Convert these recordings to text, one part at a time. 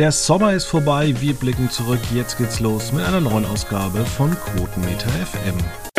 Der Sommer ist vorbei, wir blicken zurück. Jetzt geht's los mit einer neuen Ausgabe von Quotenmeter FM.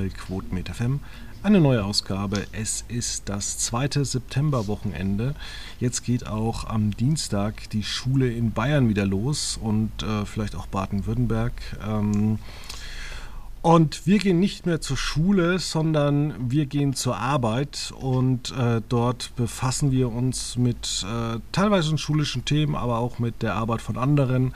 Bei Quotenmeter FM. Eine neue Ausgabe. Es ist das zweite Septemberwochenende. Jetzt geht auch am Dienstag die Schule in Bayern wieder los und äh, vielleicht auch Baden-Württemberg. Ähm, und wir gehen nicht mehr zur Schule, sondern wir gehen zur Arbeit und äh, dort befassen wir uns mit äh, teilweise schulischen Themen, aber auch mit der Arbeit von anderen.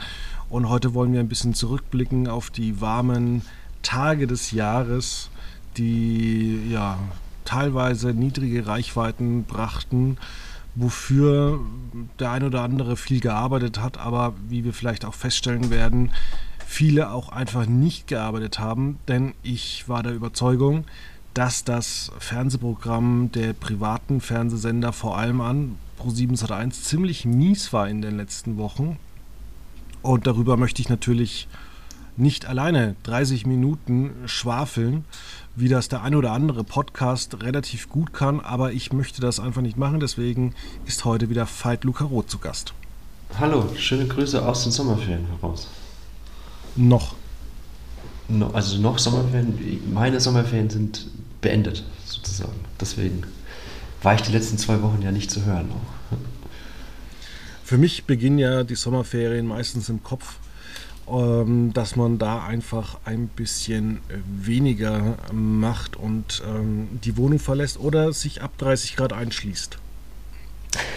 Und heute wollen wir ein bisschen zurückblicken auf die warmen Tage des Jahres, die ja teilweise niedrige Reichweiten brachten, wofür der ein oder andere viel gearbeitet hat, aber wie wir vielleicht auch feststellen werden, viele auch einfach nicht gearbeitet haben, denn ich war der Überzeugung, dass das Fernsehprogramm der privaten Fernsehsender vor allem an Pro7 Sat1 ziemlich mies war in den letzten Wochen. Und darüber möchte ich natürlich nicht alleine 30 Minuten schwafeln, wie das der ein oder andere Podcast relativ gut kann, aber ich möchte das einfach nicht machen, deswegen ist heute wieder Veit Luca Roth zu Gast. Hallo, schöne Grüße aus den Sommerferien heraus. Noch. No, also noch Sommerferien, meine Sommerferien sind beendet, sozusagen. Deswegen war ich die letzten zwei Wochen ja nicht zu hören. Auch. Für mich beginnen ja die Sommerferien meistens im Kopf ähm, dass man da einfach ein bisschen weniger macht und ähm, die Wohnung verlässt oder sich ab 30 Grad einschließt.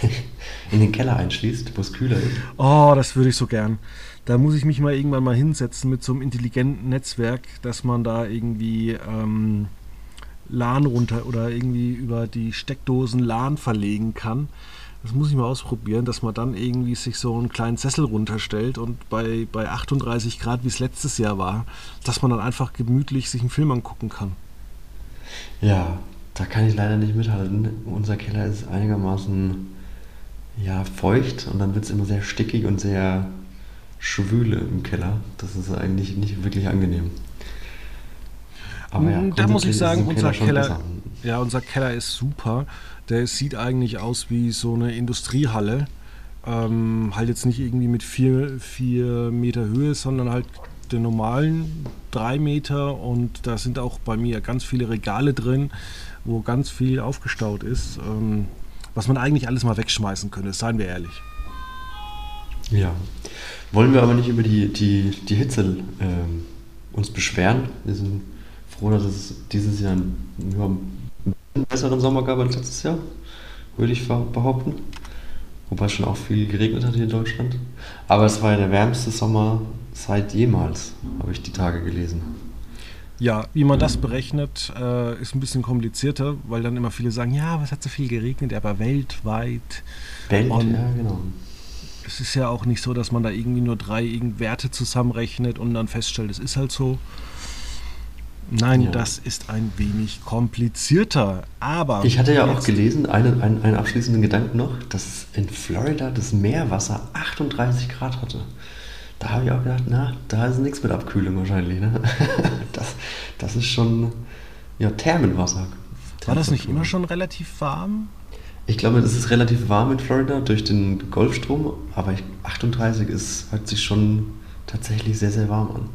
In den Keller einschließt, wo es kühler ist. Oh, das würde ich so gern. Da muss ich mich mal irgendwann mal hinsetzen mit so einem intelligenten Netzwerk, dass man da irgendwie ähm, LAN runter oder irgendwie über die Steckdosen LAN verlegen kann das muss ich mal ausprobieren, dass man dann irgendwie sich so einen kleinen Sessel runterstellt und bei, bei 38 Grad, wie es letztes Jahr war, dass man dann einfach gemütlich sich einen Film angucken kann. Ja, da kann ich leider nicht mithalten. Unser Keller ist einigermaßen ja, feucht und dann wird es immer sehr stickig und sehr schwüle im Keller. Das ist eigentlich nicht wirklich angenehm. Aber ja, da muss ich sagen, unser Keller, Keller ja, unser Keller ist super. Der sieht eigentlich aus wie so eine Industriehalle. Ähm, halt jetzt nicht irgendwie mit vier, vier Meter Höhe, sondern halt den normalen drei Meter und da sind auch bei mir ganz viele Regale drin, wo ganz viel aufgestaut ist, ähm, was man eigentlich alles mal wegschmeißen könnte, seien wir ehrlich. Ja, wollen wir aber nicht über die, die, die Hitze ähm, uns beschweren. Wir sind froh, dass es dieses Jahr nur einen besseren Sommer gab als letztes Jahr, würde ich behaupten. Wobei es schon auch viel geregnet hat hier in Deutschland. Aber es war ja der wärmste Sommer seit jemals, habe ich die Tage gelesen. Ja, wie man das berechnet, äh, ist ein bisschen komplizierter, weil dann immer viele sagen, ja, was hat so viel geregnet, aber weltweit. Welt, ja, genau. Es ist ja auch nicht so, dass man da irgendwie nur drei Werte zusammenrechnet und dann feststellt, es ist halt so. Nein, ja. das ist ein wenig komplizierter, aber... Ich hatte ja auch gelesen, einen, einen, einen abschließenden Gedanken noch, dass in Florida das Meerwasser 38 Grad hatte. Da habe ich auch gedacht, na, da ist nichts mit Abkühlung wahrscheinlich. Ne? Das, das ist schon ja, Thermenwasser. War das nicht immer schon relativ warm? Ich glaube, es ist relativ warm in Florida durch den Golfstrom, aber 38 ist, hört sich schon tatsächlich sehr, sehr warm an.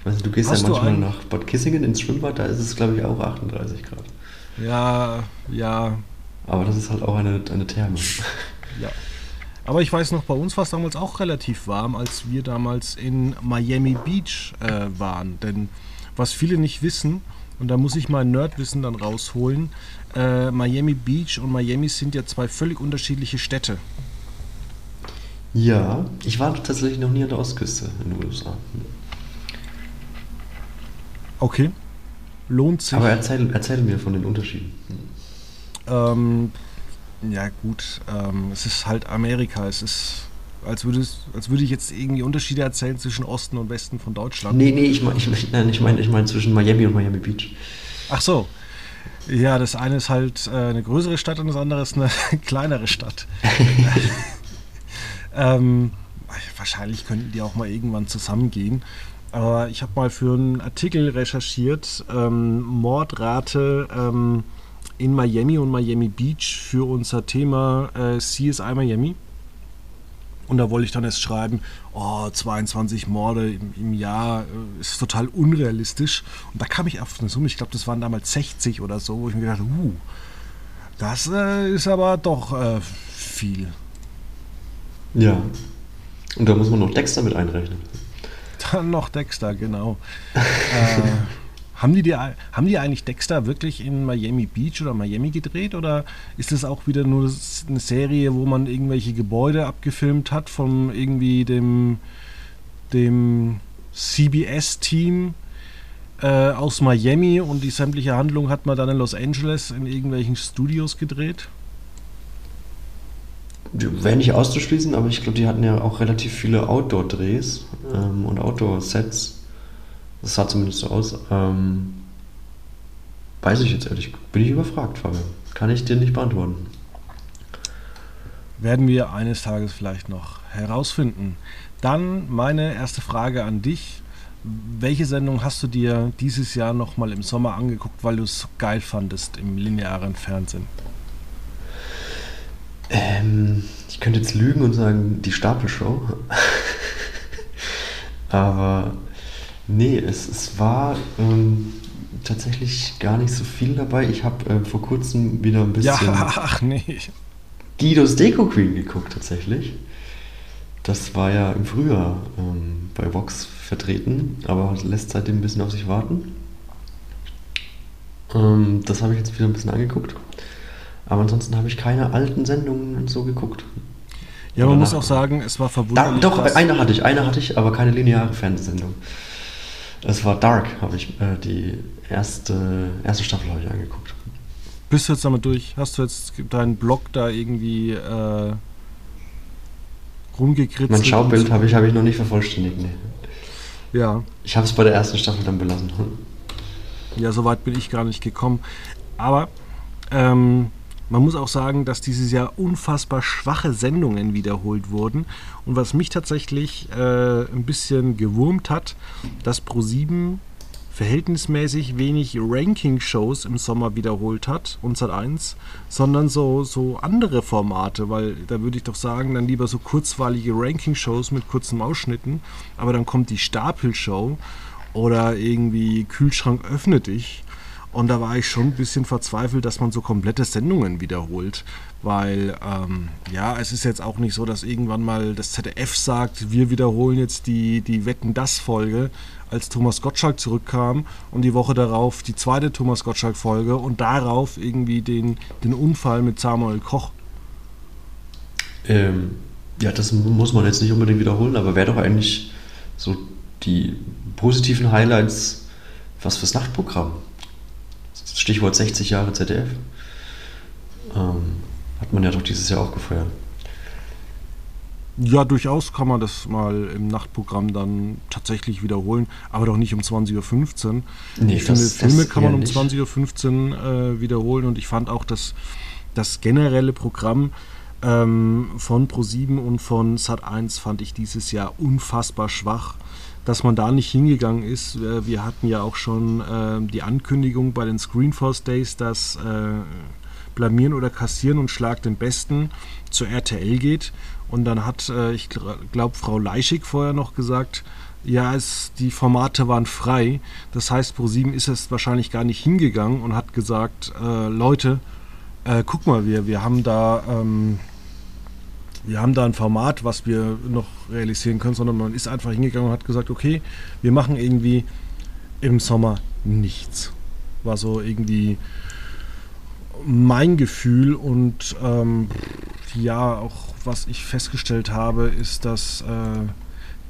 Ich weiß nicht, du gehst Hast ja manchmal nach Bad Kissingen ins Schwimmbad, da ist es, glaube ich, auch 38 Grad. Ja, ja. Aber das ist halt auch eine, eine Therme. Ja. Aber ich weiß noch, bei uns war es damals auch relativ warm, als wir damals in Miami Beach äh, waren. Denn was viele nicht wissen, und da muss ich mein Nerdwissen dann rausholen, äh, Miami Beach und Miami sind ja zwei völlig unterschiedliche Städte. Ja, ich war tatsächlich noch nie an der Ostküste in den USA. Okay. lohnt sich. Aber erzähl, erzähl mir von den Unterschieden. Ähm, ja gut, ähm, es ist halt Amerika. Es ist, als würde, als würde ich jetzt irgendwie Unterschiede erzählen zwischen Osten und Westen von Deutschland. Nee, nee, ich meine ich, mein, ich mein, ich mein zwischen Miami und Miami Beach. Ach so. Ja, das eine ist halt äh, eine größere Stadt und das andere ist eine kleinere Stadt. ähm, wahrscheinlich könnten die auch mal irgendwann zusammengehen. Aber ich habe mal für einen Artikel recherchiert, ähm, Mordrate ähm, in Miami und Miami Beach für unser Thema äh, CSI Miami. Und da wollte ich dann erst schreiben, oh, 22 Morde im, im Jahr äh, ist total unrealistisch. Und da kam ich auf eine Summe, ich glaube, das waren damals 60 oder so, wo ich mir gedacht uh, das äh, ist aber doch äh, viel. Ja. Und da muss man noch Dexter mit einrechnen. Dann noch Dexter, genau. äh, haben, die die, haben die eigentlich Dexter wirklich in Miami Beach oder Miami gedreht oder ist das auch wieder nur eine Serie, wo man irgendwelche Gebäude abgefilmt hat von irgendwie dem, dem CBS-Team äh, aus Miami und die sämtliche Handlung hat man dann in Los Angeles in irgendwelchen Studios gedreht? Wäre nicht auszuschließen, aber ich glaube, die hatten ja auch relativ viele Outdoor-Drehs ähm, und Outdoor-Sets. Das sah zumindest so aus. Ähm, weiß ich jetzt ehrlich, bin ich überfragt, Fabian. Kann ich dir nicht beantworten. Werden wir eines Tages vielleicht noch herausfinden. Dann meine erste Frage an dich. Welche Sendung hast du dir dieses Jahr nochmal im Sommer angeguckt, weil du es so geil fandest im linearen Fernsehen? Ähm, ich könnte jetzt lügen und sagen, die Stapelshow. Aber nee, es, es war ähm, tatsächlich gar nicht so viel dabei. Ich habe äh, vor kurzem wieder ein bisschen ja, ach nee. Guidos Deko Queen geguckt tatsächlich. Das war ja im Frühjahr ähm, bei Vox vertreten, aber lässt seitdem ein bisschen auf sich warten. Ähm, das habe ich jetzt wieder ein bisschen angeguckt. Aber ansonsten habe ich keine alten Sendungen so geguckt. Ja, man muss auch sagen, es war verwunderlich. Da, doch, eine hatte ich, eine hatte ich, aber keine lineare Fernsehsendung. Es war Dark, habe ich äh, die erste, erste Staffel habe ich angeguckt. Bist du jetzt damit durch? Hast du jetzt deinen Blog da irgendwie äh, rumgekritzelt? Mein Schaubild habe ich, hab ich noch nicht vervollständigt, nee. Ja. Ich habe es bei der ersten Staffel dann belassen. Ja, so weit bin ich gar nicht gekommen. Aber ähm, man muss auch sagen, dass dieses Jahr unfassbar schwache Sendungen wiederholt wurden. Und was mich tatsächlich äh, ein bisschen gewurmt hat, dass Pro7 verhältnismäßig wenig Ranking-Shows im Sommer wiederholt hat, und Sat1, sondern so, so andere Formate, weil da würde ich doch sagen, dann lieber so kurzweilige Ranking-Shows mit kurzen Ausschnitten, aber dann kommt die Stapelshow oder irgendwie Kühlschrank öffne dich und da war ich schon ein bisschen verzweifelt, dass man so komplette Sendungen wiederholt. Weil, ähm, ja, es ist jetzt auch nicht so, dass irgendwann mal das ZDF sagt, wir wiederholen jetzt die, die Wetten das Folge, als Thomas Gottschalk zurückkam und die Woche darauf die zweite Thomas Gottschalk Folge und darauf irgendwie den, den Unfall mit Samuel Koch. Ähm, ja, das muss man jetzt nicht unbedingt wiederholen, aber wäre doch eigentlich so die positiven Highlights was fürs Nachtprogramm. Stichwort 60 Jahre ZDF. Ähm, hat man ja doch dieses Jahr auch gefeiert. Ja, durchaus kann man das mal im Nachtprogramm dann tatsächlich wiederholen, aber doch nicht um 20.15 Uhr. Nee, ich finde, Filme kann man um 20.15 Uhr äh, wiederholen und ich fand auch, dass das generelle Programm ähm, von Pro7 und von Sat1 fand ich dieses Jahr unfassbar schwach dass man da nicht hingegangen ist. Wir hatten ja auch schon äh, die Ankündigung bei den Screenforce Days, dass äh, Blamieren oder Kassieren und Schlag den Besten zur RTL geht. Und dann hat, äh, ich glaube, Frau Leischig vorher noch gesagt, ja, es, die Formate waren frei. Das heißt, ProSieben ist es wahrscheinlich gar nicht hingegangen und hat gesagt, äh, Leute, äh, guck mal, wir, wir haben da ähm, wir haben da ein Format, was wir noch realisieren können, sondern man ist einfach hingegangen und hat gesagt, okay, wir machen irgendwie im Sommer nichts. War so irgendwie mein Gefühl und ähm, ja, auch was ich festgestellt habe, ist, dass äh,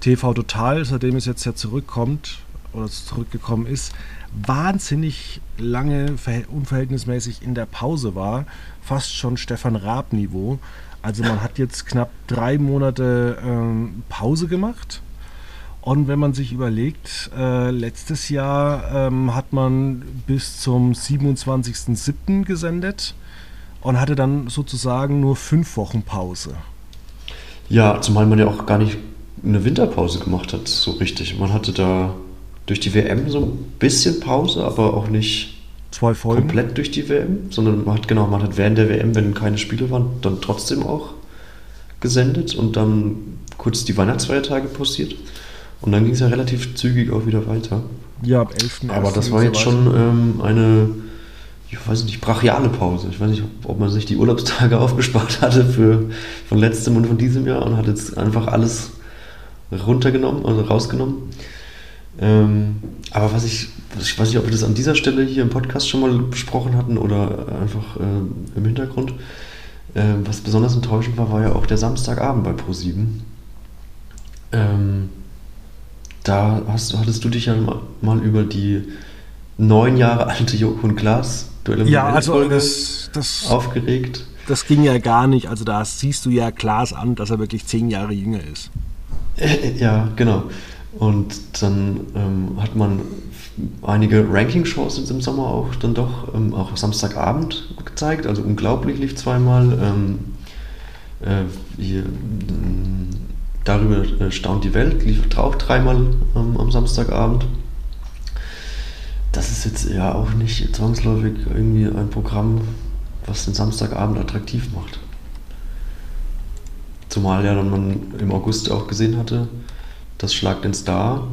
TV Total, seitdem es jetzt ja zurückkommt, oder zurückgekommen ist, wahnsinnig lange unverhältnismäßig in der Pause war, fast schon Stefan Raab-Niveau. Also man hat jetzt knapp drei Monate ähm, Pause gemacht. Und wenn man sich überlegt, äh, letztes Jahr ähm, hat man bis zum 27.07. gesendet und hatte dann sozusagen nur fünf Wochen Pause. Ja, zumal man ja auch gar nicht eine Winterpause gemacht hat, so richtig. Man hatte da durch die WM so ein bisschen Pause, aber auch nicht Zwei Folgen. komplett durch die WM, sondern man hat genau, man hat während der WM, wenn keine Spiele waren, dann trotzdem auch gesendet und dann kurz die Weihnachtsfeiertage pausiert. Und dann ging es ja relativ zügig auch wieder weiter. Ja, ab 11. Aber das war jetzt schon ähm, eine, ich weiß nicht, brachiale Pause. Ich weiß nicht, ob, ob man sich die Urlaubstage aufgespart hatte für, von letztem und von diesem Jahr und hat jetzt einfach alles runtergenommen, also rausgenommen. Ähm, aber was ich, ich weiß nicht, ob wir das an dieser Stelle hier im Podcast schon mal besprochen hatten oder einfach äh, im Hintergrund. Äh, was besonders enttäuschend war, war ja auch der Samstagabend bei Pro7. Ähm, da hast, hattest du dich ja mal über die neun Jahre alte Joko und Glas Duelle ja, also das, das, aufgeregt. Das ging ja gar nicht. Also da siehst du ja Klaas an, dass er wirklich zehn Jahre jünger ist. Ja, genau. Und dann ähm, hat man einige Ranking-Shows im Sommer auch dann doch ähm, auch Samstagabend gezeigt. Also unglaublich lief zweimal. Ähm, äh, hier, darüber äh, staunt die Welt, lief auch dreimal ähm, am Samstagabend. Das ist jetzt ja auch nicht zwangsläufig irgendwie ein Programm, was den Samstagabend attraktiv macht. Zumal ja dann man im August auch gesehen hatte, dass Schlag den Star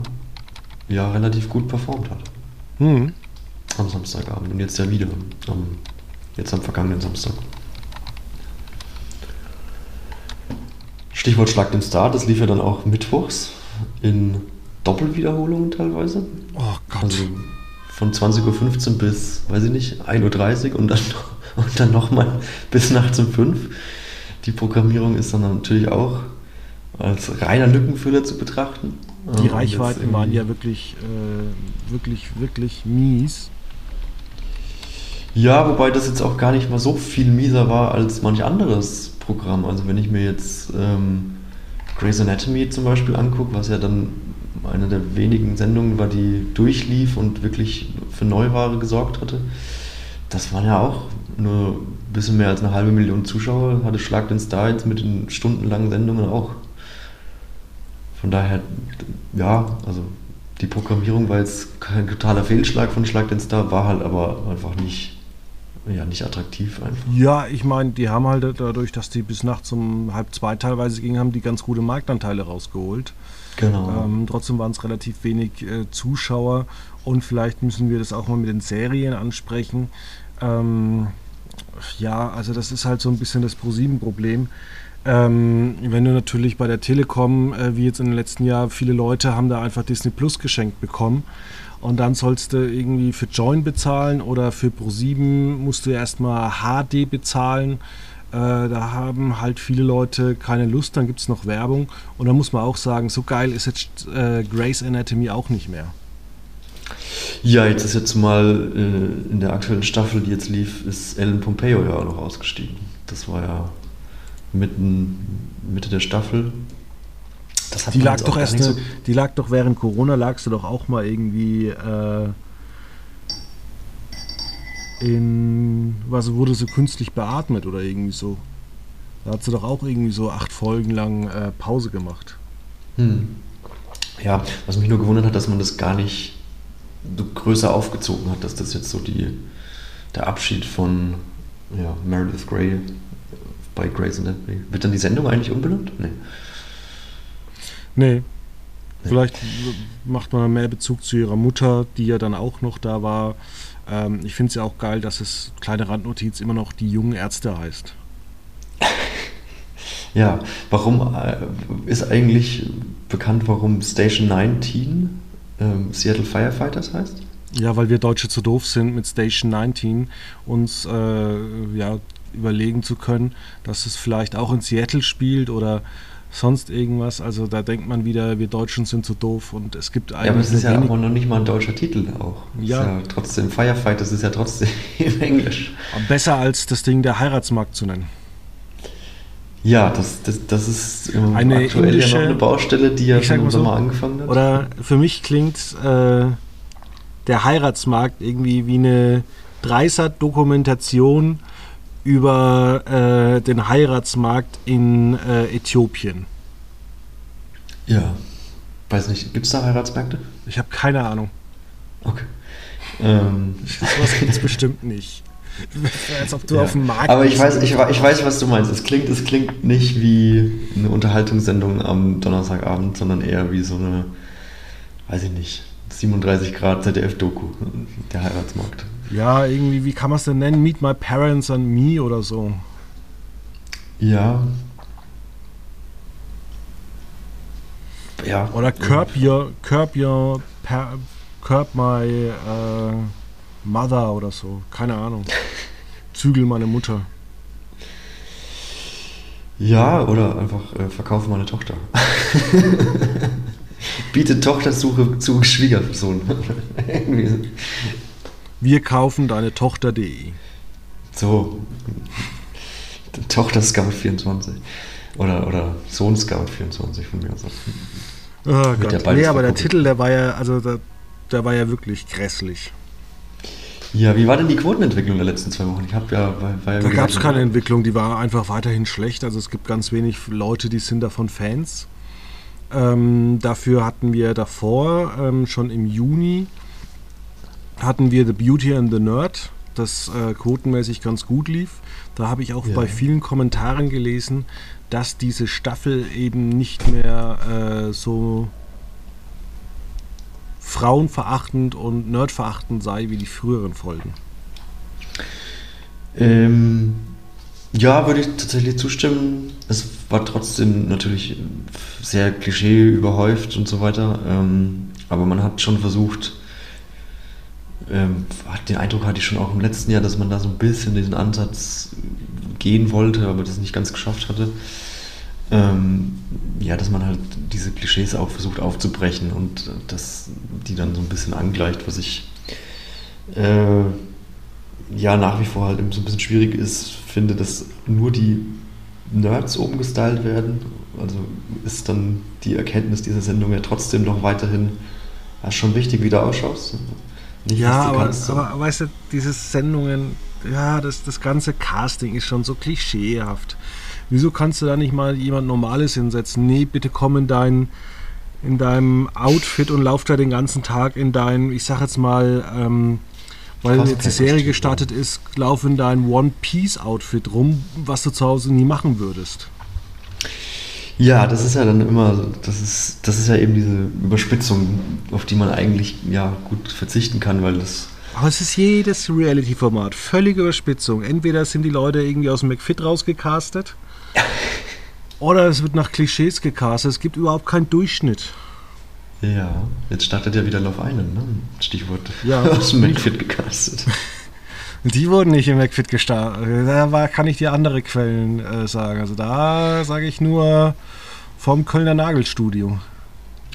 ja relativ gut performt hat. Mhm. Am Samstagabend und jetzt ja wieder. Am, jetzt am vergangenen Samstag. Stichwort Schlag den Star, das lief ja dann auch mittwochs in Doppelwiederholungen teilweise. Oh Gott. Also von 20.15 Uhr bis, weiß ich nicht, 1.30 Uhr und dann, und dann nochmal bis nachts um 5 Uhr. Die Programmierung ist dann natürlich auch als reiner Lückenfüller zu betrachten. Die Reichweiten waren ja wirklich, äh, wirklich, wirklich mies. Ja, wobei das jetzt auch gar nicht mal so viel mieser war als manch anderes Programm. Also wenn ich mir jetzt ähm, Grey's Anatomy zum Beispiel angucke, was ja dann eine der wenigen Sendungen war, die durchlief und wirklich für Neuware gesorgt hatte, das waren ja auch nur ein bisschen mehr als eine halbe Million Zuschauer, hatte Schlag den Star jetzt mit den stundenlangen Sendungen auch. Von daher, ja, also die Programmierung war jetzt kein totaler Fehlschlag von Schlag den Star, war halt aber einfach nicht ja, nicht attraktiv einfach. Ja, ich meine, die haben halt dadurch, dass die bis nachts um halb zwei teilweise gingen, haben die ganz gute Marktanteile rausgeholt. Genau. Ähm, trotzdem waren es relativ wenig äh, Zuschauer und vielleicht müssen wir das auch mal mit den Serien ansprechen. Ähm, ja, also das ist halt so ein bisschen das Pro-7-Problem. Ähm, wenn du natürlich bei der Telekom, äh, wie jetzt in den letzten Jahren, viele Leute haben da einfach Disney Plus geschenkt bekommen und dann sollst du irgendwie für Join bezahlen oder für Pro7 musst du erstmal HD bezahlen. Äh, da haben halt viele Leute keine Lust, dann gibt es noch Werbung. Und da muss man auch sagen, so geil ist jetzt äh, Grey's Anatomy auch nicht mehr. Ja, jetzt ist jetzt mal äh, in der aktuellen Staffel, die jetzt lief, ist Ellen Pompeo ja auch noch ausgestiegen. Das war ja mitten, Mitte der Staffel die lag doch erst, so die lag doch während Corona, lagst du doch auch mal irgendwie äh, in, was wurde so künstlich beatmet oder irgendwie so. Da hat sie doch auch irgendwie so acht Folgen lang äh, Pause gemacht. Hm. Ja, was mich nur gewundert hat, dass man das gar nicht so größer aufgezogen hat, dass das jetzt so die, der Abschied von ja, Meredith Grey bei Grey's Anatomy. Wird dann die Sendung eigentlich umbenannt? Nee. Nee. Vielleicht macht man mehr Bezug zu ihrer Mutter, die ja dann auch noch da war. Ähm, ich finde es ja auch geil, dass es, kleine Randnotiz, immer noch die jungen Ärzte heißt. Ja, warum äh, ist eigentlich bekannt, warum Station 19 ähm, Seattle Firefighters heißt? Ja, weil wir Deutsche zu doof sind, mit Station 19 uns äh, ja, überlegen zu können, dass es vielleicht auch in Seattle spielt oder sonst irgendwas. Also da denkt man wieder, wir Deutschen sind zu doof und es gibt eigentlich. Ja, aber es ist ja auch noch nicht mal ein deutscher Titel auch. Ja. ja. trotzdem Firefight, das ist ja trotzdem Englisch. Besser als das Ding der Heiratsmarkt zu nennen. Ja, das, das, das ist eine aktuell indische, ja noch eine Baustelle, die ja schon im Sommer so, angefangen hat. Oder für mich klingt äh, der Heiratsmarkt irgendwie wie eine Dreisat-Dokumentation über äh, den Heiratsmarkt in äh, Äthiopien. Ja. Weiß nicht, gibt es da Heiratsmärkte? Ich habe keine Ahnung. Okay. Ähm. Sowas gibt es bestimmt nicht. Als ob du ja. auf dem Markt Aber ich weiß, ich, ich weiß, was du meinst. Es klingt, es klingt nicht wie eine Unterhaltungssendung am Donnerstagabend, sondern eher wie so eine, weiß ich nicht, 37 Grad ZDF-Doku, der Heiratsmarkt. Ja, irgendwie, wie kann man es denn nennen? Meet My Parents and Me oder so. Ja. Ja. Oder Curb Your, Curb Your, Curb My uh, Mother oder so. Keine Ahnung. Zügel meine Mutter. Ja, oder einfach äh, verkaufe meine Tochter. Biete Tochtersuche zu Schwiegersohn. Wir kaufen deine Tochter.de. So. Tochter Scout 24. Oder, oder Sohn Scout 24 von mir aus. Oh Gott. Nee, aber der Titel, der war ja, also der, der war ja wirklich grässlich. Ja, wie war denn die Quotenentwicklung der letzten zwei Wochen? Ich habe ja, ja da gab es keine Entwicklung, die war einfach weiterhin schlecht. Also es gibt ganz wenig Leute, die sind davon Fans. Ähm, dafür hatten wir davor, ähm, schon im Juni, hatten wir The Beauty and the Nerd, das äh, quotenmäßig ganz gut lief. Da habe ich auch ja. bei vielen Kommentaren gelesen, dass diese Staffel eben nicht mehr äh, so frauenverachtend und nerdverachtend sei wie die früheren Folgen. Ähm, ja, würde ich tatsächlich zustimmen. Es war trotzdem natürlich sehr klischee überhäuft und so weiter. Ähm, aber man hat schon versucht, ähm, den Eindruck hatte ich schon auch im letzten Jahr, dass man da so ein bisschen diesen Ansatz gehen wollte, aber das nicht ganz geschafft hatte. Ähm, ja, dass man halt diese Klischees auch versucht aufzubrechen und dass die dann so ein bisschen angleicht, was ich äh, ja nach wie vor halt so ein bisschen schwierig ist, finde, dass nur die Nerds oben gestylt werden. Also ist dann die Erkenntnis dieser Sendung ja trotzdem noch weiterhin ja, schon wichtig, wie du ausschaust. Nicht, ja, aber, kannst, aber weißt du, diese Sendungen, ja, das, das ganze Casting ist schon so klischeehaft. Wieso kannst du da nicht mal jemand Normales hinsetzen? Nee, bitte komm in dein in deinem Outfit und lauf da den ganzen Tag in dein, ich sag jetzt mal, ähm, weil jetzt die Serie gestartet ist, lauf in dein One Piece Outfit rum, was du zu Hause nie machen würdest. Ja, das ist ja dann immer, das ist, das ist ja eben diese Überspitzung, auf die man eigentlich ja gut verzichten kann, weil das. Aber es ist jedes Reality-Format, völlige Überspitzung. Entweder sind die Leute irgendwie aus dem McFit rausgecastet, oder es wird nach Klischees gecastet. Es gibt überhaupt keinen Durchschnitt. Ja, jetzt startet ja wieder Love Island, ne? Stichwort ja, aus dem McFit gecastet. Die wurden nicht im McFit gestartet. Da war, kann ich dir andere Quellen äh, sagen. Also da sage ich nur vom Kölner Nagelstudio.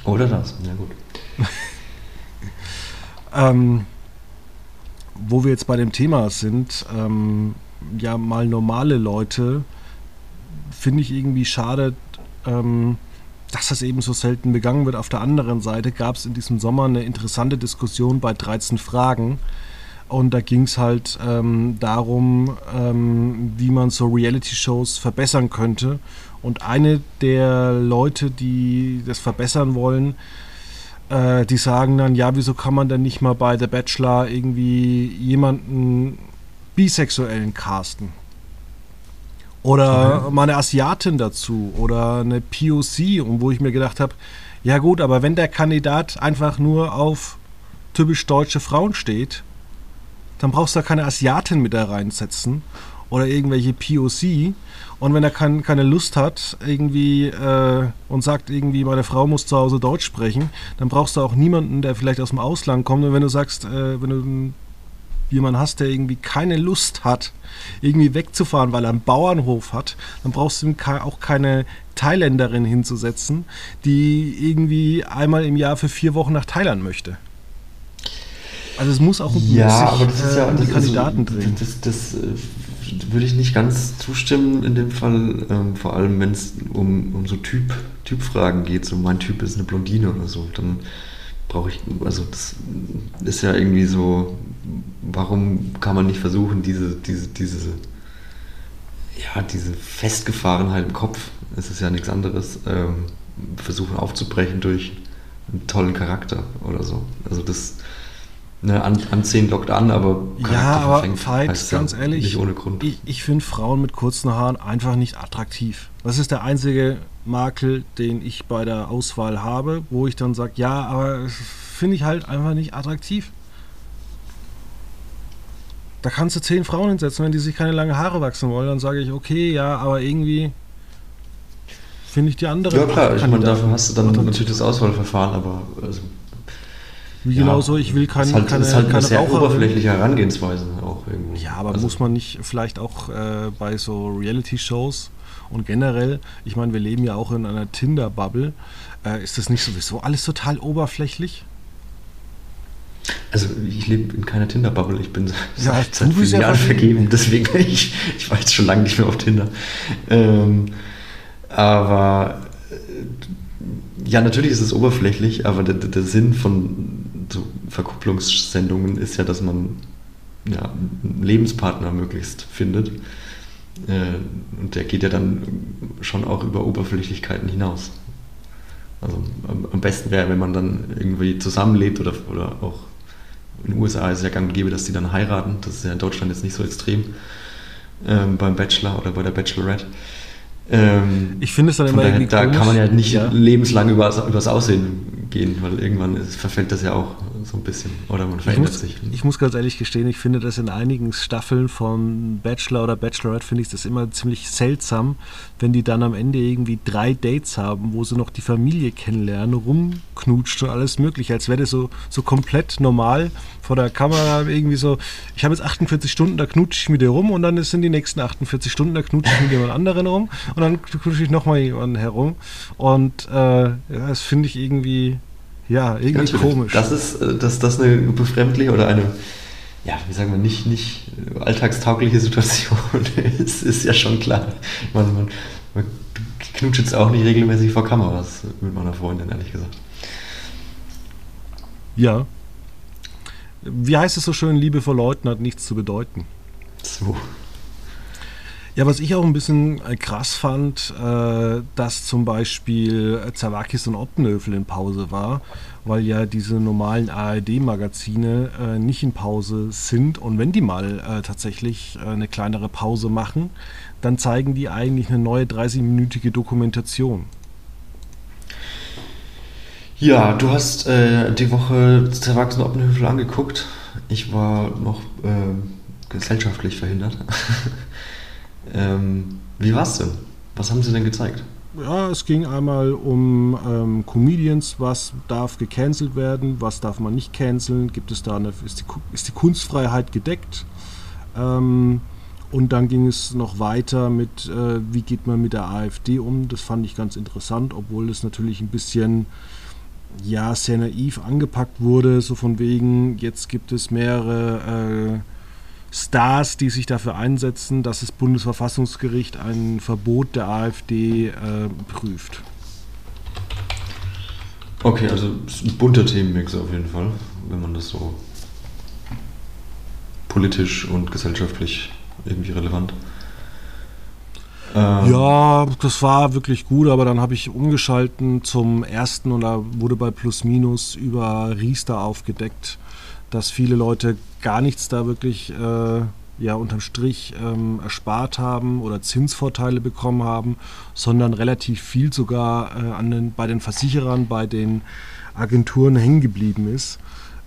Oder das, ja gut. ähm, wo wir jetzt bei dem Thema sind, ähm, ja mal normale Leute, finde ich irgendwie schade, ähm, dass das eben so selten begangen wird. Auf der anderen Seite gab es in diesem Sommer eine interessante Diskussion bei 13 Fragen und da ging es halt ähm, darum, ähm, wie man so Reality-Shows verbessern könnte. Und eine der Leute, die das verbessern wollen, äh, die sagen dann, ja, wieso kann man denn nicht mal bei The Bachelor irgendwie jemanden bisexuellen casten? Oder mal eine Asiatin dazu oder eine POC, wo ich mir gedacht habe, ja gut, aber wenn der Kandidat einfach nur auf typisch deutsche Frauen steht, dann brauchst du da keine Asiatin mit da reinsetzen oder irgendwelche POC. Und wenn er kein, keine Lust hat irgendwie äh, und sagt irgendwie, meine Frau muss zu Hause Deutsch sprechen, dann brauchst du auch niemanden, der vielleicht aus dem Ausland kommt. Und wenn du sagst, äh, wenn du man hast, der irgendwie keine Lust hat, irgendwie wegzufahren, weil er einen Bauernhof hat, dann brauchst du auch keine Thailänderin hinzusetzen, die irgendwie einmal im Jahr für vier Wochen nach Thailand möchte. Also es muss auch ja, aber das ist ja, äh, die Kandidaten also, drehen. Das, das, das, würde ich nicht ganz zustimmen in dem Fall, ähm, vor allem wenn es um, um so typ, Typfragen geht, so mein Typ ist eine Blondine oder so, dann brauche ich, also das ist ja irgendwie so, warum kann man nicht versuchen, diese, diese, diese, ja, diese Festgefahrenheit im Kopf, es ist ja nichts anderes, ähm, versuchen aufzubrechen durch einen tollen Charakter oder so. Also das, ne, an, anziehen lockt an, aber ja, aber Veit, ganz ja ehrlich, nicht ohne Grund. Ich, ich finde Frauen mit kurzen Haaren einfach nicht attraktiv. Das ist der einzige Makel, den ich bei der Auswahl habe, wo ich dann sage, ja, aber finde ich halt einfach nicht attraktiv. Da kannst du zehn Frauen hinsetzen, wenn die sich keine lange Haare wachsen wollen, dann sage ich, okay, ja, aber irgendwie finde ich die andere. Ja klar, ich meine, dafür hast du dann natürlich das Auswahlverfahren, aber also, wie ja, genauso, ich will keine, ist halt, keine, ist halt keine eine sehr oberflächliche Herangehensweise auch irgendwo. Ja, aber also, muss man nicht vielleicht auch äh, bei so Reality-Shows und generell, ich meine, wir leben ja auch in einer Tinder-Bubble, äh, ist das nicht sowieso alles total oberflächlich? Also ich lebe in keiner Tinder-Bubble, ich bin ja, seit, seit vielen Jahren vergeben, deswegen ich, ich war jetzt schon lange nicht mehr auf Tinder. Ähm, aber äh, ja, natürlich ist es oberflächlich, aber der, der Sinn von so Verkupplungssendungen ist ja, dass man ja, einen Lebenspartner möglichst findet. Äh, und der geht ja dann schon auch über Oberflächlichkeiten hinaus. Also am besten wäre, wenn man dann irgendwie zusammenlebt oder, oder auch in den USA ist es ja gang und gäbe, dass die dann heiraten. Das ist ja in Deutschland jetzt nicht so extrem ähm, beim Bachelor oder bei der Bachelorette. Ähm, ich finde es dann immer irgendwie Da komisch. kann man ja nicht ja. lebenslang über, das Aussehen gehen, weil irgendwann ist, verfällt das ja auch so ein bisschen. Oder man verändert ich muss, sich. Ich muss ganz ehrlich gestehen, ich finde das in einigen Staffeln von Bachelor oder Bachelorette, finde ich das immer ziemlich seltsam, wenn die dann am Ende irgendwie drei Dates haben, wo sie noch die Familie kennenlernen, rumknutscht und alles mögliche, als wäre das so, so komplett normal vor der Kamera irgendwie so, ich habe jetzt 48 Stunden, da knutsche ich mit dir rum und dann sind die nächsten 48 Stunden, da knutsche ich mit jemand anderen rum und dann knutsche ich nochmal jemanden herum und äh, das finde ich irgendwie ja, irgendwie Natürlich. komisch. Das ist, äh, dass das eine befremdliche oder eine, ja, wie sagen wir, nicht, nicht alltagstaugliche Situation ist, ist ja schon klar. Man, man, man knutscht jetzt auch nicht regelmäßig vor Kameras mit meiner Freundin, ehrlich gesagt. Ja. Wie heißt es so schön, Liebe vor Leuten hat nichts zu bedeuten. So. Ja, was ich auch ein bisschen äh, krass fand, äh, dass zum Beispiel Zawakis und Optenöfel in Pause war, weil ja diese normalen ARD-Magazine äh, nicht in Pause sind. Und wenn die mal äh, tatsächlich äh, eine kleinere Pause machen, dann zeigen die eigentlich eine neue 30-minütige Dokumentation. Ja, du hast äh, die Woche Zawakis und Optenöfel angeguckt. Ich war noch gesellschaftlich verhindert. Ähm, wie war's denn? Was haben sie denn gezeigt? Ja, es ging einmal um ähm, Comedians, was darf gecancelt werden, was darf man nicht canceln, gibt es da eine, ist, die, ist die Kunstfreiheit gedeckt? Ähm, und dann ging es noch weiter mit, äh, wie geht man mit der AfD um. Das fand ich ganz interessant, obwohl es natürlich ein bisschen, ja, sehr naiv angepackt wurde, so von wegen, jetzt gibt es mehrere äh, Stars, die sich dafür einsetzen, dass das Bundesverfassungsgericht ein Verbot der AfD äh, prüft. Okay, also ein bunter Themenmix auf jeden Fall, wenn man das so politisch und gesellschaftlich irgendwie relevant. Ähm ja, das war wirklich gut, aber dann habe ich umgeschalten zum ersten und da wurde bei Plus Minus über Riester aufgedeckt, dass viele Leute gar nichts da wirklich äh, ja unterm Strich ähm, erspart haben oder Zinsvorteile bekommen haben, sondern relativ viel sogar äh, an den, bei den Versicherern, bei den Agenturen hängen geblieben ist.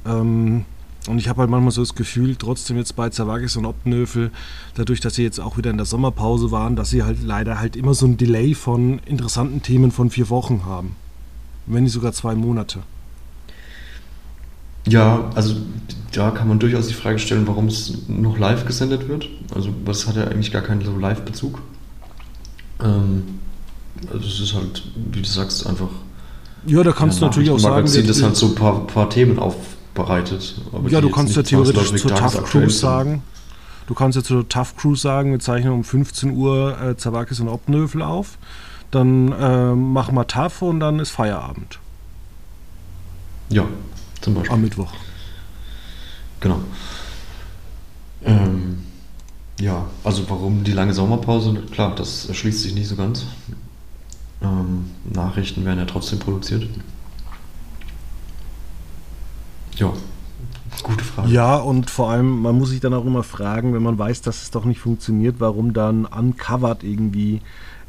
Ähm, und ich habe halt manchmal so das Gefühl, trotzdem jetzt bei Zawagis und Optenöfel, dadurch, dass sie jetzt auch wieder in der Sommerpause waren, dass sie halt leider halt immer so ein Delay von interessanten Themen von vier Wochen haben. Wenn nicht sogar zwei Monate. Ja, also da kann man durchaus die Frage stellen, warum es noch live gesendet wird. Also was hat ja eigentlich gar keinen so Live-Bezug. Ähm, also es ist halt, wie du sagst, einfach. Ja, da kannst du natürlich auch sagen, das halt so ein paar, paar Themen aufbereitet. ja, du kannst ja theoretisch zur Tough Cruise sagen. Du kannst ja zur Tough Cruise sagen, wir zeichnen um 15 Uhr äh, Zawakis und Obnövel auf. Dann äh, machen wir Tough und dann ist Feierabend. Ja, zum Beispiel. Am Mittwoch. Genau. Ähm, ja, also warum die lange Sommerpause? Klar, das erschließt sich nicht so ganz. Ähm, Nachrichten werden ja trotzdem produziert. Ja, gute Frage. Ja, und vor allem, man muss sich dann auch immer fragen, wenn man weiß, dass es doch nicht funktioniert, warum dann uncovered irgendwie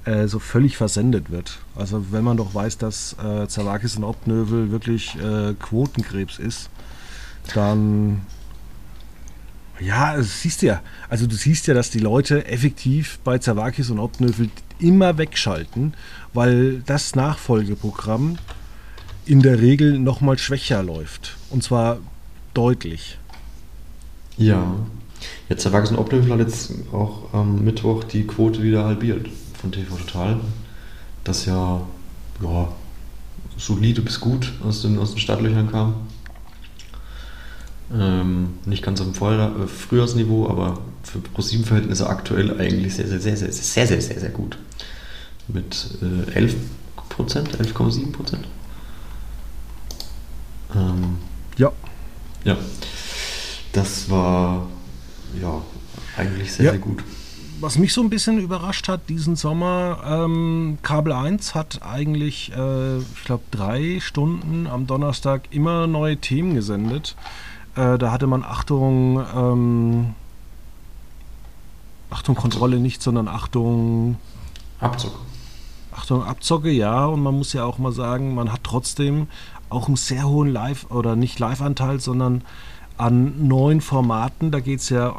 äh, so völlig versendet wird. Also wenn man doch weiß, dass äh, Zawakis und Obnövel wirklich äh, Quotenkrebs ist, dann ja, also siehst du ja. Also du siehst ja, dass die Leute effektiv bei Zawakis und Obnövel immer wegschalten, weil das Nachfolgeprogramm in der Regel nochmal schwächer läuft. Und zwar deutlich. Ja. Jetzt Zawakis und Obnövel hat jetzt auch am Mittwoch die Quote wieder halbiert von TV Total. Das ja, ja solide bis gut aus den, aus den Startlöchern kam. Ähm, nicht ganz auf dem äh, Frühjahrsniveau, aber für ProSieben-Verhältnisse aktuell eigentlich sehr, sehr, sehr, sehr, sehr, sehr, sehr, sehr gut. Mit äh, 11 Prozent, 11,7 Prozent. Ähm, ja. Ja. Das war ja eigentlich sehr, ja. sehr gut. Was mich so ein bisschen überrascht hat diesen Sommer, ähm, Kabel 1 hat eigentlich, äh, ich glaube, drei Stunden am Donnerstag immer neue Themen gesendet. Äh, da hatte man Achtung, ähm, Achtung Kontrolle nicht, sondern Achtung Abzocke. Achtung Abzocke, ja. Und man muss ja auch mal sagen, man hat trotzdem auch einen sehr hohen Live- oder nicht Live-Anteil, sondern an neuen Formaten. Da geht es ja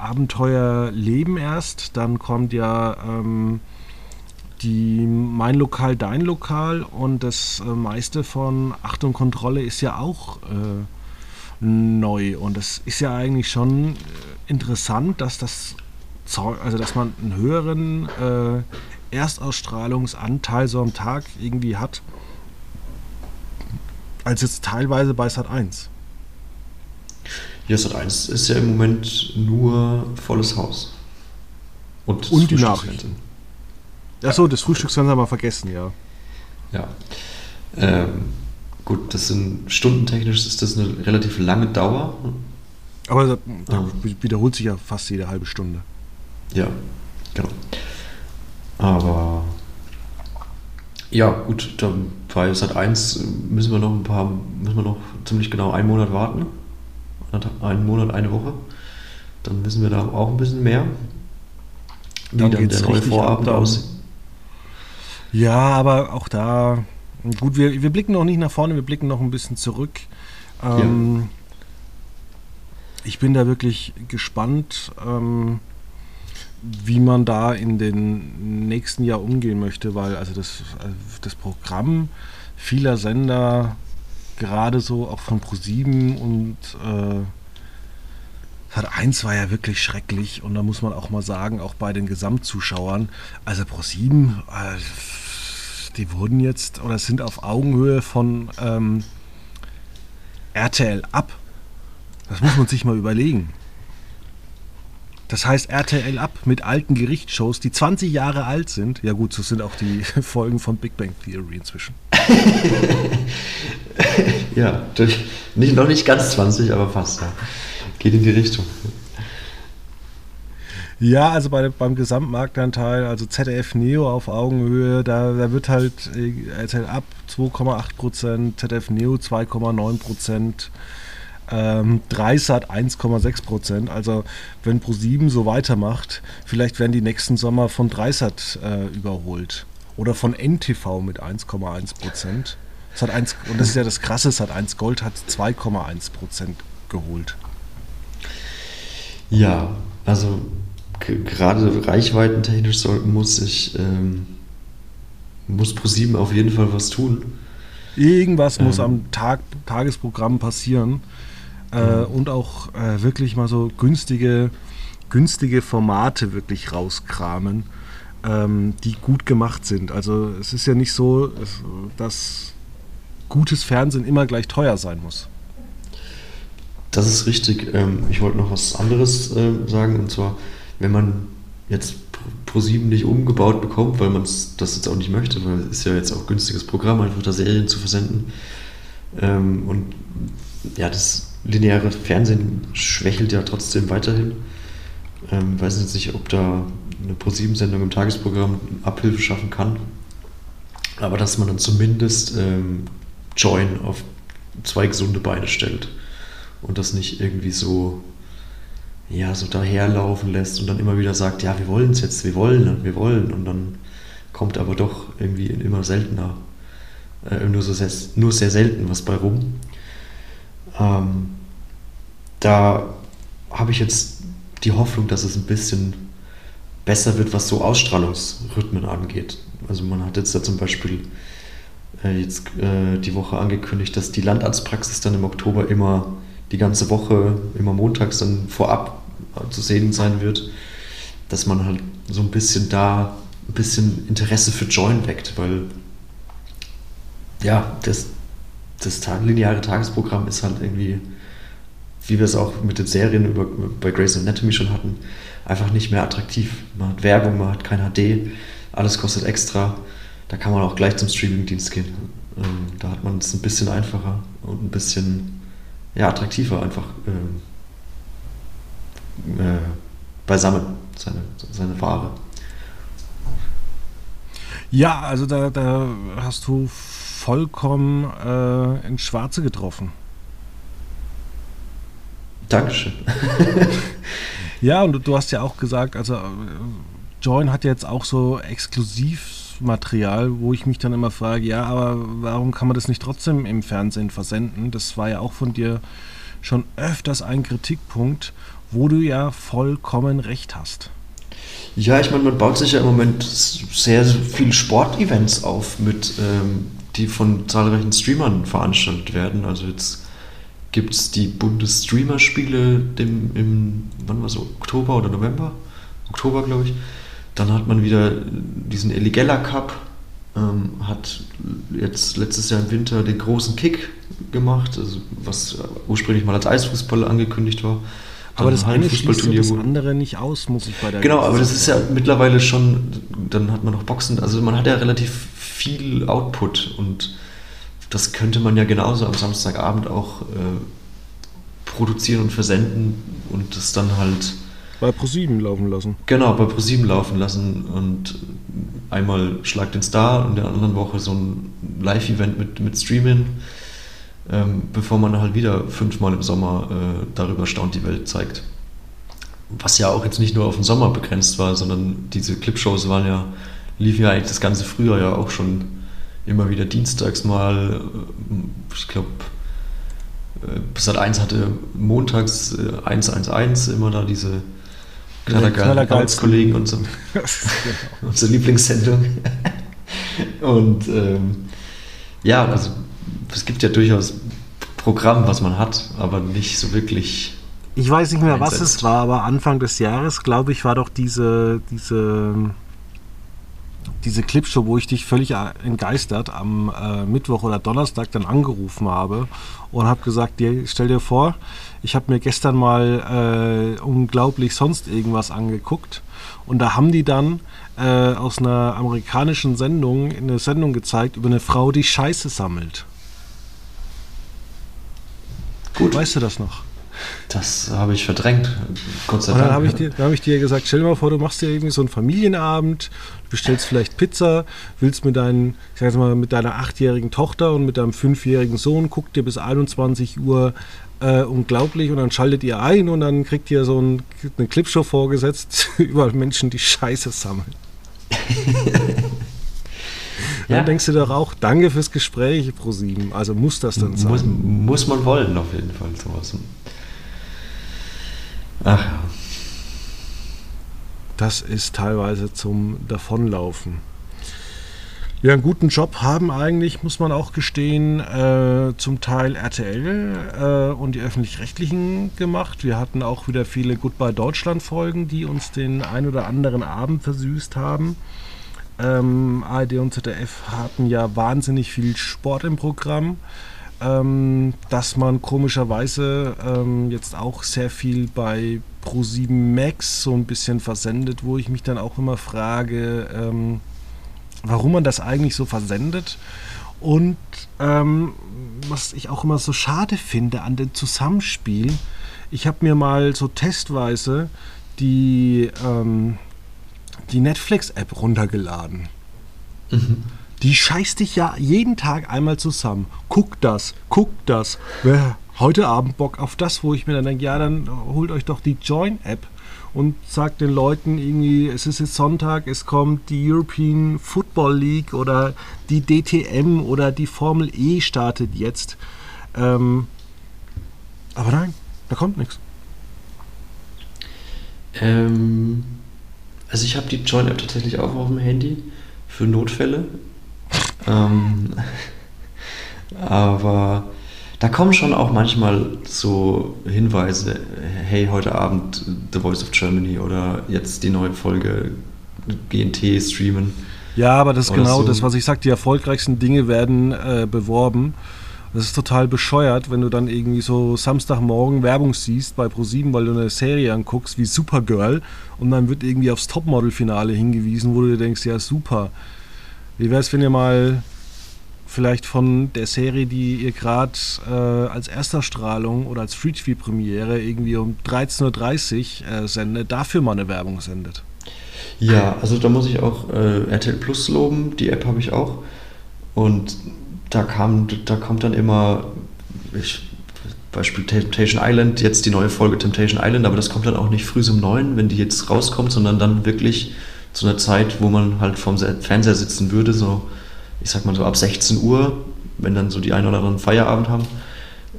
äh, Abenteuer Leben erst. Dann kommt ja ähm, die Mein Lokal, Dein Lokal. Und das äh, meiste von Achtung Kontrolle ist ja auch äh, neu. Und es ist ja eigentlich schon äh, interessant, dass das also dass man einen höheren äh, Erstausstrahlungsanteil so am Tag irgendwie hat, als jetzt teilweise bei Sat 1. Ja, Sat 1 ist ja im Moment nur volles Haus. Und, Und die Nachrichten. Achso, das Frühstücksfernsehen haben wir vergessen, ja. Ja. Ähm, Gut, das sind stundentechnisch ist das eine relativ lange Dauer. Aber da, da wiederholt sich ja fast jede halbe Stunde. Ja, genau. Aber ja, gut, dann bei Sat 1 müssen wir noch ein paar, müssen wir noch ziemlich genau einen Monat warten. Einen Monat, eine Woche. Dann wissen wir da auch ein bisschen mehr. Wie dann, dann der neue Vorabend aussieht. Ja, aber auch da Gut, wir, wir blicken noch nicht nach vorne, wir blicken noch ein bisschen zurück. Ähm, ja. Ich bin da wirklich gespannt, ähm, wie man da in den nächsten Jahr umgehen möchte, weil also das, also das Programm vieler Sender, gerade so auch von Pro7 und äh, Sat 1 war ja wirklich schrecklich und da muss man auch mal sagen, auch bei den Gesamtzuschauern, also Pro7, äh, die wurden jetzt oder sind auf Augenhöhe von ähm, RTL ab. Das muss man sich mal überlegen. Das heißt RTL ab mit alten Gerichtsshows, die 20 Jahre alt sind. Ja gut, so sind auch die Folgen von Big Bang Theory inzwischen. ja, durch, nicht, noch nicht ganz 20, aber fast. Ja. Geht in die Richtung. Ja, also bei, beim Gesamtmarktanteil, also ZDF Neo auf Augenhöhe, da, da wird halt RTL ab 2,8 Prozent, ZDF Neo 2,9 Prozent, ähm, Dreisat 1,6 Prozent. Also wenn Pro7 so weitermacht, vielleicht werden die nächsten Sommer von Dreisat äh, überholt. Oder von NTV mit 1,1 Prozent. Und das ist ja das Krasse, Sat 1 Gold hat 2,1 Prozent geholt. Ja, also gerade reichweitentechnisch soll, muss ich ähm, muss ProSieben auf jeden Fall was tun. Irgendwas ähm. muss am Tag, Tagesprogramm passieren. Äh, und auch äh, wirklich mal so günstige, günstige Formate wirklich rauskramen, ähm, die gut gemacht sind. Also es ist ja nicht so, dass gutes Fernsehen immer gleich teuer sein muss. Das ist richtig. Ähm, ich wollte noch was anderes äh, sagen, und zwar, wenn man jetzt Pro7 nicht umgebaut bekommt, weil man das jetzt auch nicht möchte, weil es ist ja jetzt auch günstiges Programm, einfach da Serien zu versenden. Ähm, und ja, das lineare Fernsehen schwächelt ja trotzdem weiterhin. Ähm, weiß jetzt nicht, ob da eine Pro7-Sendung im Tagesprogramm Abhilfe schaffen kann. Aber dass man dann zumindest ähm, Join auf zwei gesunde Beine stellt und das nicht irgendwie so ja, so daherlaufen lässt und dann immer wieder sagt, ja, wir wollen es jetzt, wir wollen und wir wollen und dann kommt aber doch irgendwie immer seltener, äh, nur, so sehr, nur sehr selten was bei rum. Ähm, da habe ich jetzt die Hoffnung, dass es ein bisschen besser wird, was so Ausstrahlungsrhythmen angeht. Also man hat jetzt da zum Beispiel äh, jetzt äh, die Woche angekündigt, dass die Landarztpraxis dann im Oktober immer die ganze Woche, immer montags dann vorab zu sehen sein wird, dass man halt so ein bisschen da ein bisschen Interesse für Join weckt, weil ja, das, das lineare Tagesprogramm ist halt irgendwie, wie wir es auch mit den Serien über, bei Grey's Anatomy schon hatten, einfach nicht mehr attraktiv. Man hat Werbung, man hat kein HD, alles kostet extra. Da kann man auch gleich zum Streamingdienst gehen. Ähm, da hat man es ein bisschen einfacher und ein bisschen ja, attraktiver einfach ähm, äh, beisammen, seine, seine Ware. Ja, also da, da hast du vollkommen äh, ins Schwarze getroffen. Dankeschön. ja, und du hast ja auch gesagt, also äh, Join hat jetzt auch so Exklusivmaterial, wo ich mich dann immer frage, ja, aber warum kann man das nicht trotzdem im Fernsehen versenden? Das war ja auch von dir schon öfters ein Kritikpunkt wo du ja vollkommen recht hast. Ja, ich meine, man baut sich ja im Moment sehr viele Sportevents auf, mit, ähm, die von zahlreichen Streamern veranstaltet werden. Also jetzt gibt es die Bundesstreamer-Spiele im, wann war so, Oktober oder November? Oktober, glaube ich. Dann hat man wieder diesen Eligella Cup, ähm, hat jetzt letztes Jahr im Winter den großen Kick gemacht, also was ursprünglich mal als Eisfußball angekündigt war. Aber das eine schließt das andere nicht aus, muss ich bei der Genau, aber das ist ja mittlerweile schon, dann hat man noch Boxen, also man hat ja relativ viel Output und das könnte man ja genauso am Samstagabend auch äh, produzieren und versenden und das dann halt bei ProSieben laufen lassen. Genau, bei ProSieben laufen lassen und einmal Schlag den Star und in der anderen Woche so ein Live-Event mit, mit Streaming ähm, bevor man halt wieder fünfmal im Sommer äh, darüber staunt die Welt zeigt. Was ja auch jetzt nicht nur auf den Sommer begrenzt war, sondern diese Clipshows waren ja, liefen ja eigentlich das ganze Frühjahr ja auch schon immer wieder dienstags mal, äh, ich glaube, äh, Sat 1 hatte montags äh, 111 immer da diese Knallergeils-Kollegen und so. genau. unsere Lieblingssendung. und ähm, ja, also es gibt ja durchaus Programm, was man hat, aber nicht so wirklich. Ich weiß nicht mehr, einsetzt. was es war, aber Anfang des Jahres, glaube ich, war doch diese, diese, diese Clipshow, wo ich dich völlig entgeistert am äh, Mittwoch oder Donnerstag dann angerufen habe und habe gesagt, dir, stell dir vor, ich habe mir gestern mal äh, unglaublich sonst irgendwas angeguckt und da haben die dann äh, aus einer amerikanischen Sendung eine Sendung gezeigt über eine Frau, die Scheiße sammelt. Gut. Weißt du das noch? Das habe ich verdrängt, Gott sei Dank. Und dann habe ich, dir, hab ich dir gesagt, stell dir mal vor, du machst dir irgendwie so einen Familienabend, du bestellst vielleicht Pizza, willst mit, deinen, ich sag mal, mit deiner achtjährigen Tochter und mit deinem fünfjährigen Sohn, guckt dir bis 21 Uhr äh, unglaublich und dann schaltet ihr ein und dann kriegt ihr so ein, eine Clipshow vorgesetzt über Menschen, die Scheiße sammeln. Ja. Dann denkst du doch auch, danke fürs Gespräch, ProSieben. Also muss das dann sein. Muss, muss man wollen, auf jeden Fall, sowas. Ach ja. Das ist teilweise zum Davonlaufen. Ja, einen guten Job haben eigentlich, muss man auch gestehen, äh, zum Teil RTL äh, und die öffentlich-rechtlichen gemacht. Wir hatten auch wieder viele Goodbye Deutschland-Folgen, die uns den ein oder anderen Abend versüßt haben. Ähm, ARD und ZDF hatten ja wahnsinnig viel Sport im Programm, ähm, dass man komischerweise ähm, jetzt auch sehr viel bei Pro7 Max so ein bisschen versendet, wo ich mich dann auch immer frage, ähm, warum man das eigentlich so versendet. Und ähm, was ich auch immer so schade finde an dem Zusammenspiel, ich habe mir mal so testweise die, ähm, die Netflix-App runtergeladen. Mhm. Die scheißt dich ja jeden Tag einmal zusammen. Guck das, guck das. Wer heute Abend Bock auf das, wo ich mir dann denke, ja, dann holt euch doch die Join-App und sagt den Leuten irgendwie, es ist jetzt Sonntag, es kommt die European Football League oder die DTM oder die Formel E startet jetzt. Ähm, aber nein, da kommt nichts. Ähm, also ich habe die Join-App tatsächlich auch auf dem Handy für Notfälle. Ähm, aber da kommen schon auch manchmal so Hinweise, hey, heute Abend The Voice of Germany oder jetzt die neue Folge GNT streamen. Ja, aber das ist genau so. das, was ich sage, die erfolgreichsten Dinge werden äh, beworben. Das ist total bescheuert, wenn du dann irgendwie so Samstagmorgen Werbung siehst bei ProSieben, weil du eine Serie anguckst wie Supergirl und dann wird irgendwie aufs Topmodel-Finale hingewiesen, wo du dir denkst, ja super. Wie wäre es, wenn ihr mal vielleicht von der Serie, die ihr gerade äh, als Ersterstrahlung oder als Free-TV-Premiere irgendwie um 13.30 Uhr äh, sendet, dafür mal eine Werbung sendet. Ja, also da muss ich auch äh, RTL Plus loben, die App habe ich auch. Und da kam, da kommt dann immer, ich, Beispiel Temptation Island, jetzt die neue Folge Temptation Island, aber das kommt dann auch nicht früh um neun, wenn die jetzt rauskommt, sondern dann wirklich zu einer Zeit, wo man halt vorm Fernseher sitzen würde, so ich sag mal so ab 16 Uhr, wenn dann so die einen oder anderen Feierabend haben,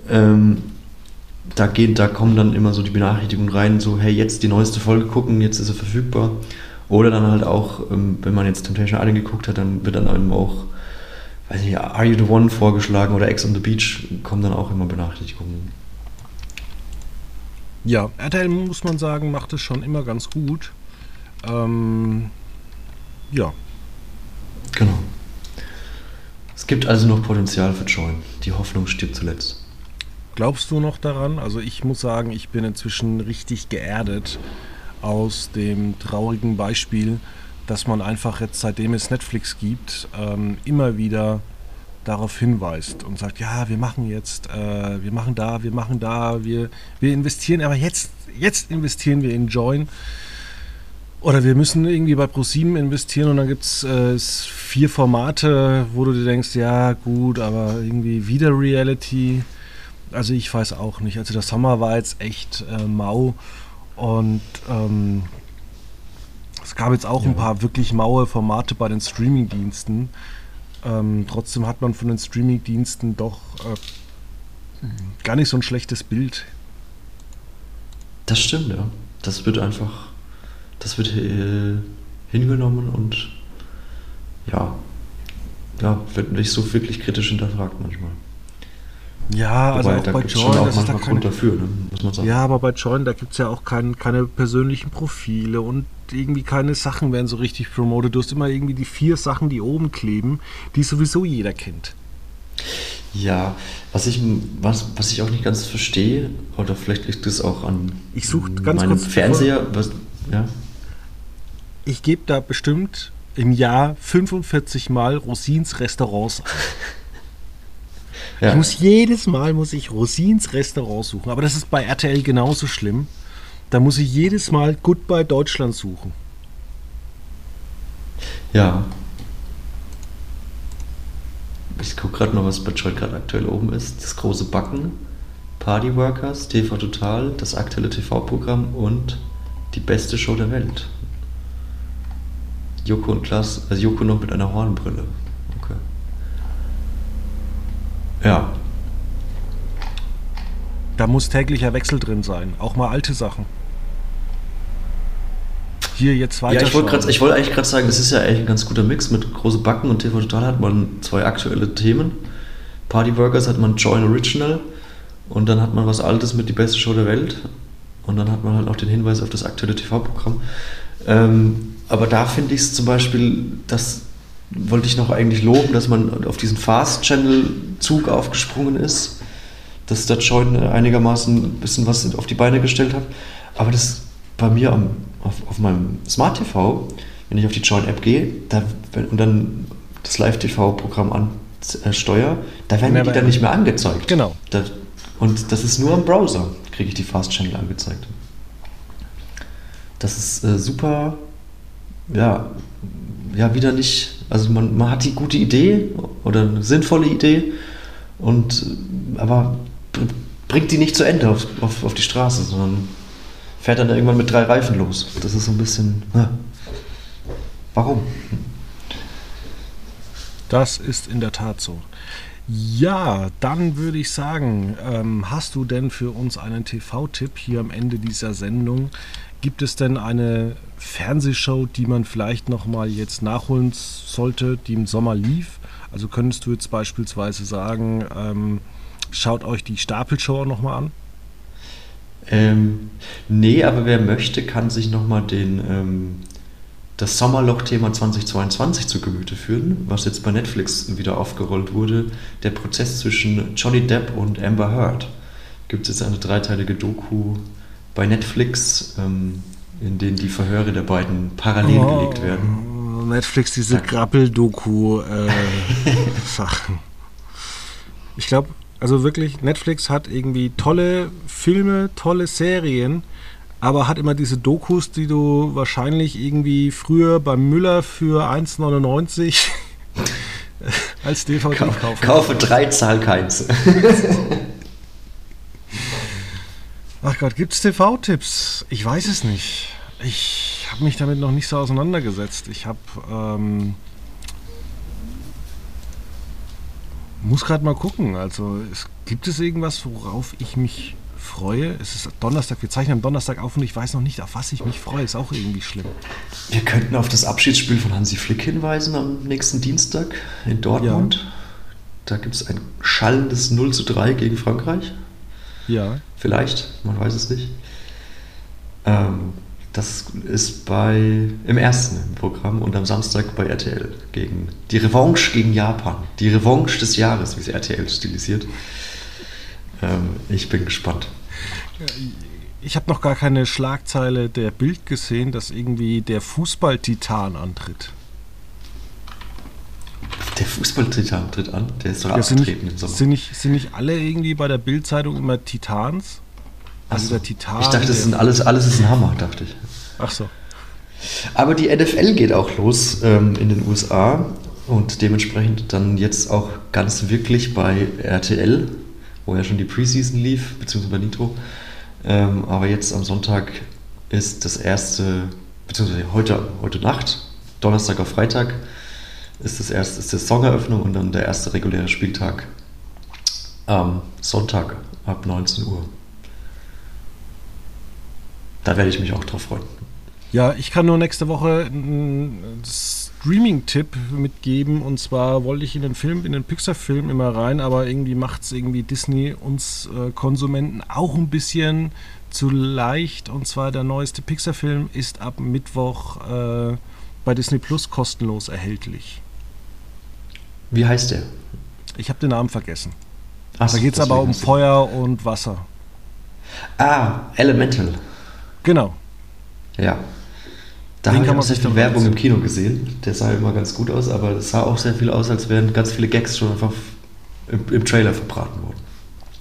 ähm, da, geht, da kommen dann immer so die Benachrichtigungen rein, so hey, jetzt die neueste Folge gucken, jetzt ist sie verfügbar. Oder dann halt auch, ähm, wenn man jetzt Temptation Island geguckt hat, dann wird dann eben auch, weiß nicht, Are You the One vorgeschlagen oder Ex on the Beach, kommen dann auch immer Benachrichtigungen. Ja, RTL muss man sagen, macht es schon immer ganz gut. Ähm, ja. Genau. Es gibt also noch Potenzial für Join. Die Hoffnung stirbt zuletzt. Glaubst du noch daran? Also ich muss sagen, ich bin inzwischen richtig geerdet aus dem traurigen Beispiel, dass man einfach jetzt, seitdem es Netflix gibt, ähm, immer wieder darauf hinweist und sagt, ja, wir machen jetzt, äh, wir machen da, wir machen da, wir, wir investieren, aber jetzt, jetzt investieren wir in Join. Oder wir müssen irgendwie bei ProSieben investieren und dann gibt es äh, vier Formate, wo du dir denkst, ja gut, aber irgendwie wieder Reality. Also ich weiß auch nicht. Also der Sommer war jetzt echt äh, mau und ähm, es gab jetzt auch ja. ein paar wirklich maue Formate bei den Streamingdiensten. Ähm, trotzdem hat man von den Streamingdiensten doch äh, gar nicht so ein schlechtes Bild. Das stimmt, ja. Das wird einfach das wird äh, hingenommen und ja, ja, wird nicht so wirklich kritisch hinterfragt manchmal. Ja, also auch bei Join, auch manchmal da Grund dafür, ne, muss man sagen. Ja, aber bei Join, da gibt es ja auch kein, keine persönlichen Profile und irgendwie keine Sachen werden so richtig promoted. Du hast immer irgendwie die vier Sachen, die oben kleben, die sowieso jeder kennt. Ja, was ich, was, was ich auch nicht ganz verstehe, oder vielleicht liegt es auch an ich such ganz meinem Fernseher, was, ja ich gebe da bestimmt im Jahr 45 Mal Rosins Restaurants ein. Ja. Ich muss jedes Mal muss ich Rosins Restaurant suchen, aber das ist bei RTL genauso schlimm. Da muss ich jedes Mal Goodbye Deutschland suchen. Ja. Ich gucke gerade noch, was bei Joy gerade aktuell oben ist. Das große Backen, Party Workers, TV Total, das aktuelle TV-Programm und die beste Show der Welt. Joko und Klaas, also Joko noch mit einer Hornbrille. Okay. Ja. Da muss täglicher Wechsel drin sein, auch mal alte Sachen. hier jetzt weiter. Ja, ich wollte wollt eigentlich gerade sagen, das ist ja eigentlich ein ganz guter Mix mit große Backen und TV Total hat man zwei aktuelle Themen. Party Burgers hat man Join Original und dann hat man was Altes mit die beste Show der Welt und dann hat man halt auch den Hinweis auf das aktuelle TV-Programm. Ähm, aber da finde ich es zum Beispiel, das wollte ich noch eigentlich loben, dass man auf diesen Fast-Channel-Zug aufgesprungen ist, dass der Join einigermaßen ein bisschen was auf die Beine gestellt hat. Aber das bei mir am, auf, auf meinem Smart TV, wenn ich auf die Join-App gehe da, und dann das Live-TV-Programm ansteuere, da werden die dann nicht mehr angezeigt. Genau. Da, und das ist nur im Browser, kriege ich die Fast Channel angezeigt. Das ist äh, super, ja, ja, wieder nicht, also man, man hat die gute Idee oder eine sinnvolle Idee, und, aber bringt die nicht zu Ende auf, auf, auf die Straße, sondern fährt dann irgendwann mit drei Reifen los. Das ist so ein bisschen, ja. warum? Das ist in der Tat so. Ja, dann würde ich sagen, ähm, hast du denn für uns einen TV-Tipp hier am Ende dieser Sendung? Gibt es denn eine Fernsehshow, die man vielleicht noch mal jetzt nachholen sollte, die im Sommer lief? Also könntest du jetzt beispielsweise sagen, ähm, schaut euch die Stapelshow noch mal an? Ähm, nee, aber wer möchte, kann sich noch mal den ähm, das Sommerloch-Thema 2022 zu Gemüte führen, was jetzt bei Netflix wieder aufgerollt wurde. Der Prozess zwischen Johnny Depp und Amber Heard. Gibt es jetzt eine dreiteilige Doku bei Netflix, ähm, in denen die Verhöre der beiden parallel oh, gelegt werden. Netflix, diese Grappel-Doku-Sachen. Äh, ich glaube, also wirklich, Netflix hat irgendwie tolle Filme, tolle Serien, aber hat immer diese Dokus, die du wahrscheinlich irgendwie früher beim Müller für 1,99 als DVD Kau kaufen Kaufe drei, zahl keins. Ach Gott, gibt es TV-Tipps? Ich weiß es nicht. Ich habe mich damit noch nicht so auseinandergesetzt. Ich habe. Ähm, muss gerade mal gucken. Also, es, gibt es irgendwas, worauf ich mich freue. Es ist Donnerstag, wir zeichnen am Donnerstag auf und ich weiß noch nicht, auf was ich mich freue. Ist auch irgendwie schlimm. Wir könnten auf das Abschiedsspiel von Hansi Flick hinweisen am nächsten Dienstag in Dortmund. Ja. Da gibt es ein schallendes 0 zu 3 gegen Frankreich. Ja. Vielleicht, man weiß es nicht. Ähm, das ist bei im ersten im Programm und am Samstag bei RTL gegen die Revanche gegen Japan. Die Revanche des Jahres, wie es RTL stilisiert. Ähm, ich bin gespannt. Ich habe noch gar keine Schlagzeile der Bild gesehen, dass irgendwie der Fußballtitan antritt. Der Fußballtitan tritt an? Der ist doch ja, abgetreten im Sommer. Sind nicht, sind nicht alle irgendwie bei der Bildzeitung immer Titans? Also so. der Titan. Ich dachte, das sind alles, alles ist ein Hammer, dachte ich. Ach so. Aber die NFL geht auch los ähm, in den USA und dementsprechend dann jetzt auch ganz wirklich bei RTL wo ja schon die Preseason lief, beziehungsweise bei Nitro. Ähm, aber jetzt am Sonntag ist das erste, beziehungsweise heute, heute Nacht, Donnerstag auf Freitag, ist das erste, ist die Saisoneröffnung und dann der erste reguläre Spieltag am Sonntag ab 19 Uhr. Da werde ich mich auch drauf freuen. Ja, ich kann nur nächste Woche das Streaming-Tipp mitgeben. Und zwar wollte ich in den Film, in den Pixar-Film immer rein, aber irgendwie macht es irgendwie Disney uns äh, Konsumenten auch ein bisschen zu leicht. Und zwar der neueste Pixar-Film ist ab Mittwoch äh, bei Disney Plus kostenlos erhältlich. Wie heißt der? Ich habe den Namen vergessen. Ach, da geht es aber um Feuer und Wasser. Ah, Elemental. Genau. Ja, da habe ich auch sehr viel Werbung im Kino gesehen. Der sah immer ganz gut aus, aber es sah auch sehr viel aus, als wären ganz viele Gags schon einfach im, im Trailer verbraten worden.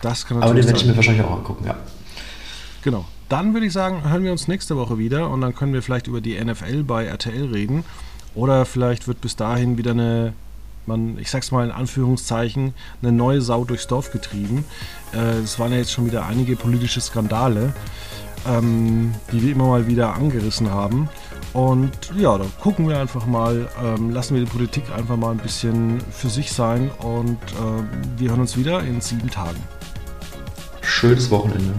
Das kann aber den werde ich mir wahrscheinlich auch angucken, ja. Genau. Dann würde ich sagen, hören wir uns nächste Woche wieder und dann können wir vielleicht über die NFL bei RTL reden. Oder vielleicht wird bis dahin wieder eine, man, ich sag's mal in Anführungszeichen, eine neue Sau durchs Dorf getrieben. Äh, es waren ja jetzt schon wieder einige politische Skandale, ähm, die wir immer mal wieder angerissen haben. Und ja, da gucken wir einfach mal, ähm, lassen wir die Politik einfach mal ein bisschen für sich sein und äh, wir hören uns wieder in sieben Tagen. Schönes Wochenende.